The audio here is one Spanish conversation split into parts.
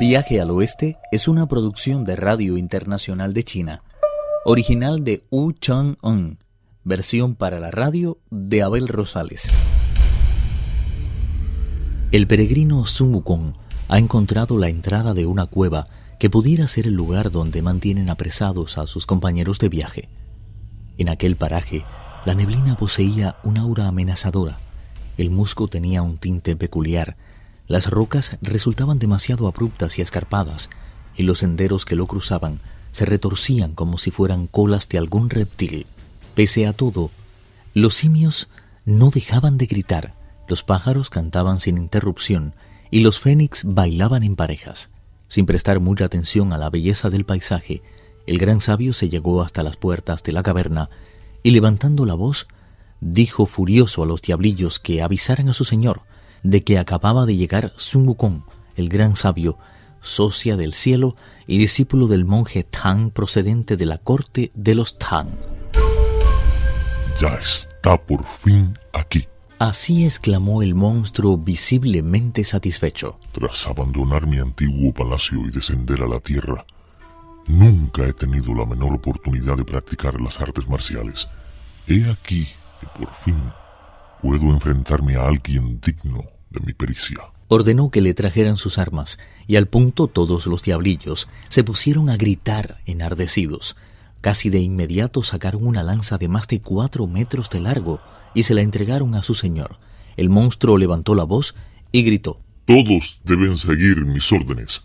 Viaje al Oeste es una producción de Radio Internacional de China, original de Wu Chang-un, versión para la radio de Abel Rosales. El peregrino Sun Wukong ha encontrado la entrada de una cueva que pudiera ser el lugar donde mantienen apresados a sus compañeros de viaje. En aquel paraje, la neblina poseía un aura amenazadora, el musgo tenía un tinte peculiar, las rocas resultaban demasiado abruptas y escarpadas, y los senderos que lo cruzaban se retorcían como si fueran colas de algún reptil. Pese a todo, los simios no dejaban de gritar, los pájaros cantaban sin interrupción y los fénix bailaban en parejas. Sin prestar mucha atención a la belleza del paisaje, el gran sabio se llegó hasta las puertas de la caverna y levantando la voz, dijo furioso a los diablillos que avisaran a su señor de que acababa de llegar Sun Wukong, el gran sabio, socia del cielo y discípulo del monje Tang procedente de la corte de los Tang. Ya está por fin aquí. Así exclamó el monstruo visiblemente satisfecho. Tras abandonar mi antiguo palacio y descender a la tierra, nunca he tenido la menor oportunidad de practicar las artes marciales. He aquí que por fin puedo enfrentarme a alguien digno de mi pericia. Ordenó que le trajeran sus armas, y al punto todos los diablillos se pusieron a gritar enardecidos. Casi de inmediato sacaron una lanza de más de cuatro metros de largo y se la entregaron a su señor. El monstruo levantó la voz y gritó. Todos deben seguir mis órdenes.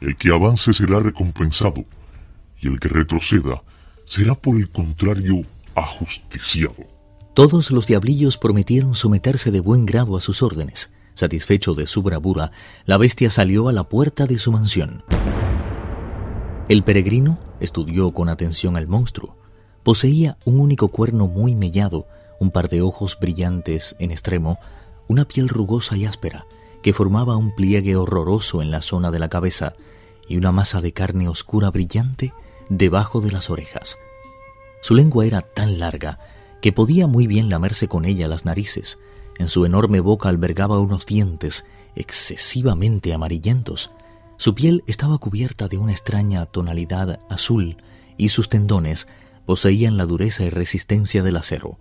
El que avance será recompensado, y el que retroceda será por el contrario ajusticiado. Todos los diablillos prometieron someterse de buen grado a sus órdenes. Satisfecho de su bravura, la bestia salió a la puerta de su mansión. El peregrino estudió con atención al monstruo. Poseía un único cuerno muy mellado, un par de ojos brillantes en extremo, una piel rugosa y áspera, que formaba un pliegue horroroso en la zona de la cabeza, y una masa de carne oscura brillante debajo de las orejas. Su lengua era tan larga que podía muy bien lamerse con ella las narices. En su enorme boca albergaba unos dientes excesivamente amarillentos. Su piel estaba cubierta de una extraña tonalidad azul y sus tendones poseían la dureza y resistencia del acero.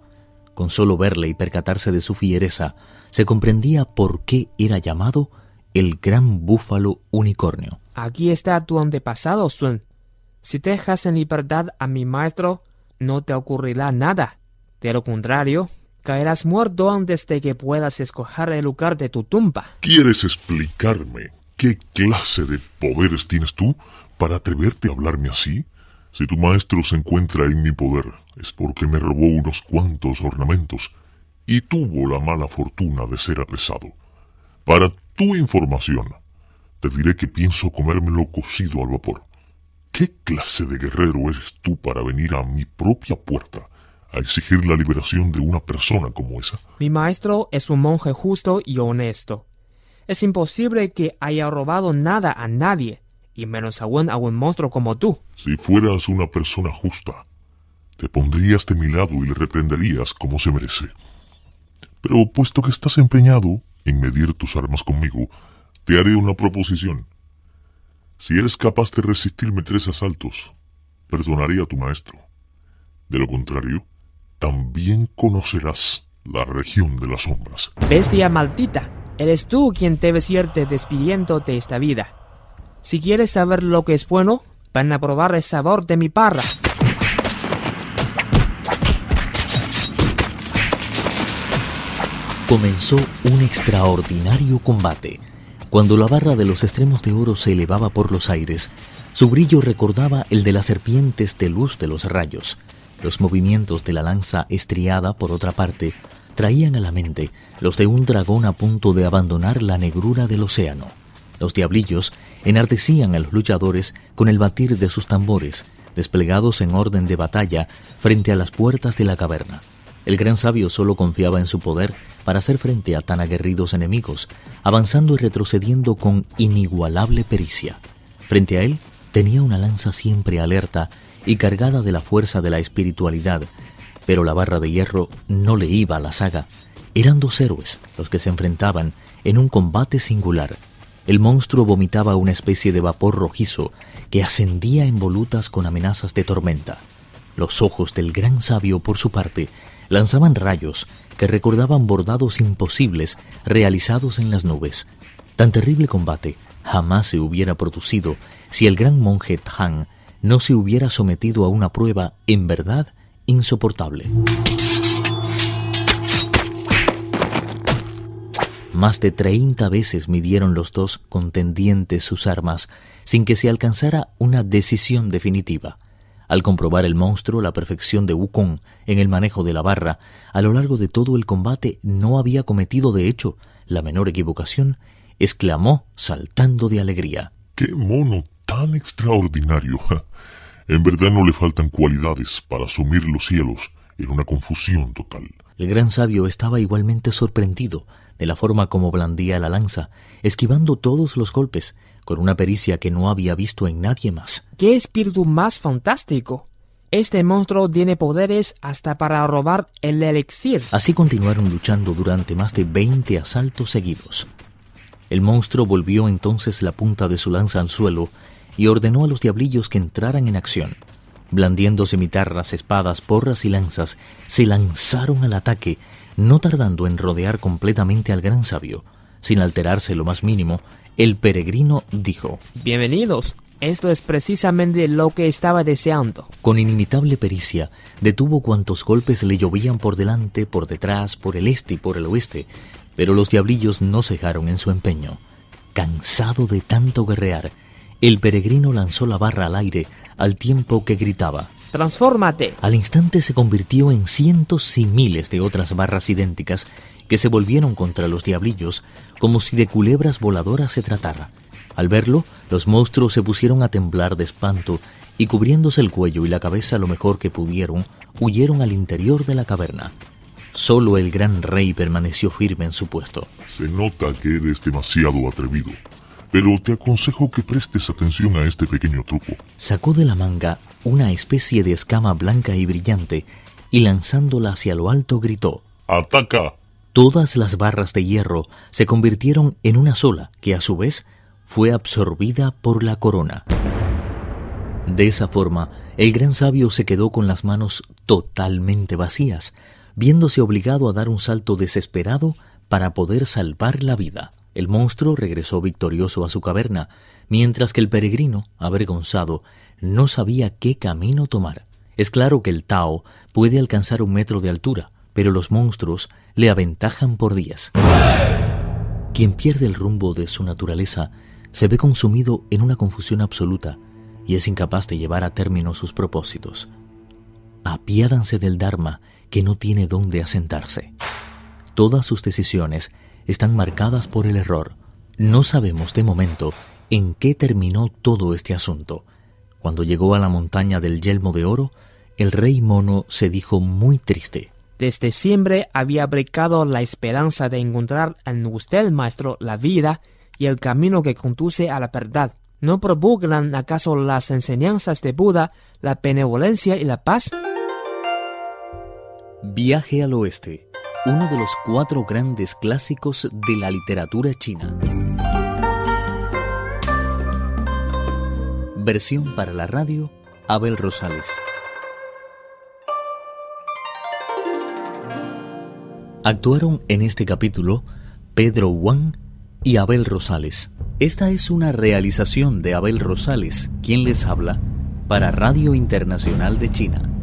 Con solo verle y percatarse de su fiereza, se comprendía por qué era llamado el gran búfalo unicornio. Aquí está tu antepasado, Sun. Si dejas en libertad a mi maestro, no te ocurrirá nada. De lo contrario, caerás muerto antes de que puedas escoger el lugar de tu tumba. ¿Quieres explicarme qué clase de poderes tienes tú para atreverte a hablarme así? Si tu maestro se encuentra en mi poder, es porque me robó unos cuantos ornamentos y tuvo la mala fortuna de ser apresado. Para tu información, te diré que pienso comérmelo cocido al vapor. ¿Qué clase de guerrero eres tú para venir a mi propia puerta a exigir la liberación de una persona como esa? Mi maestro es un monje justo y honesto. Es imposible que haya robado nada a nadie, y menos aún a un monstruo como tú. Si fueras una persona justa, te pondrías de mi lado y le reprenderías como se merece. Pero puesto que estás empeñado en medir tus armas conmigo, te haré una proposición. Si eres capaz de resistirme tres asaltos, perdonaré a tu maestro. De lo contrario, también conocerás la región de las sombras. Bestia maldita, eres tú quien debes irte despidiendo de esta vida. Si quieres saber lo que es bueno, van a probar el sabor de mi parra. Comenzó un extraordinario combate. Cuando la barra de los extremos de oro se elevaba por los aires, su brillo recordaba el de las serpientes de luz de los rayos. Los movimientos de la lanza estriada, por otra parte, traían a la mente los de un dragón a punto de abandonar la negrura del océano. Los diablillos enardecían a los luchadores con el batir de sus tambores, desplegados en orden de batalla frente a las puertas de la caverna. El gran sabio solo confiaba en su poder para hacer frente a tan aguerridos enemigos, avanzando y retrocediendo con inigualable pericia. Frente a él tenía una lanza siempre alerta y cargada de la fuerza de la espiritualidad, pero la barra de hierro no le iba a la saga. Eran dos héroes los que se enfrentaban en un combate singular. El monstruo vomitaba una especie de vapor rojizo que ascendía en volutas con amenazas de tormenta. Los ojos del gran sabio, por su parte, lanzaban rayos que recordaban bordados imposibles realizados en las nubes. Tan terrible combate jamás se hubiera producido si el gran monje Tang no se hubiera sometido a una prueba en verdad insoportable. Más de treinta veces midieron los dos contendientes sus armas sin que se alcanzara una decisión definitiva. Al comprobar el monstruo la perfección de Wukong en el manejo de la barra, a lo largo de todo el combate no había cometido de hecho la menor equivocación, exclamó saltando de alegría. ¡Qué mono tan extraordinario! En verdad no le faltan cualidades para asumir los cielos en una confusión total. El gran sabio estaba igualmente sorprendido de la forma como blandía la lanza, esquivando todos los golpes, con una pericia que no había visto en nadie más. ¡Qué espíritu más fantástico! Este monstruo tiene poderes hasta para robar el elixir. Así continuaron luchando durante más de veinte asaltos seguidos. El monstruo volvió entonces la punta de su lanza al suelo y ordenó a los diablillos que entraran en acción. Blandiendo cimitarras, espadas, porras y lanzas, se lanzaron al ataque, no tardando en rodear completamente al gran sabio. Sin alterarse lo más mínimo, el peregrino dijo, Bienvenidos, esto es precisamente lo que estaba deseando. Con inimitable pericia, detuvo cuantos golpes le llovían por delante, por detrás, por el este y por el oeste, pero los diablillos no cejaron en su empeño. Cansado de tanto guerrear, el peregrino lanzó la barra al aire al tiempo que gritaba. ¡Transfórmate! Al instante se convirtió en cientos y miles de otras barras idénticas que se volvieron contra los diablillos como si de culebras voladoras se tratara. Al verlo, los monstruos se pusieron a temblar de espanto y cubriéndose el cuello y la cabeza lo mejor que pudieron, huyeron al interior de la caverna. Solo el gran rey permaneció firme en su puesto. Se nota que eres demasiado atrevido, pero te aconsejo que prestes atención a este pequeño truco. Sacó de la manga una especie de escama blanca y brillante y lanzándola hacia lo alto gritó ¡Ataca! Todas las barras de hierro se convirtieron en una sola, que a su vez fue absorbida por la corona. De esa forma, el gran sabio se quedó con las manos totalmente vacías, viéndose obligado a dar un salto desesperado para poder salvar la vida. El monstruo regresó victorioso a su caverna, mientras que el peregrino, avergonzado, no sabía qué camino tomar. Es claro que el Tao puede alcanzar un metro de altura, pero los monstruos le aventajan por días. Quien pierde el rumbo de su naturaleza se ve consumido en una confusión absoluta y es incapaz de llevar a término sus propósitos. Apiádanse del Dharma que no tiene dónde asentarse. Todas sus decisiones están marcadas por el error. No sabemos de momento en qué terminó todo este asunto. Cuando llegó a la montaña del yelmo de oro, el rey mono se dijo muy triste. Desde siempre había brincado la esperanza de encontrar en usted, maestro, la vida y el camino que conduce a la verdad. ¿No propugnan acaso las enseñanzas de Buda, la benevolencia y la paz? Viaje al oeste, uno de los cuatro grandes clásicos de la literatura china. Versión para la radio, Abel Rosales. Actuaron en este capítulo Pedro Wang y Abel Rosales. Esta es una realización de Abel Rosales, quien les habla, para Radio Internacional de China.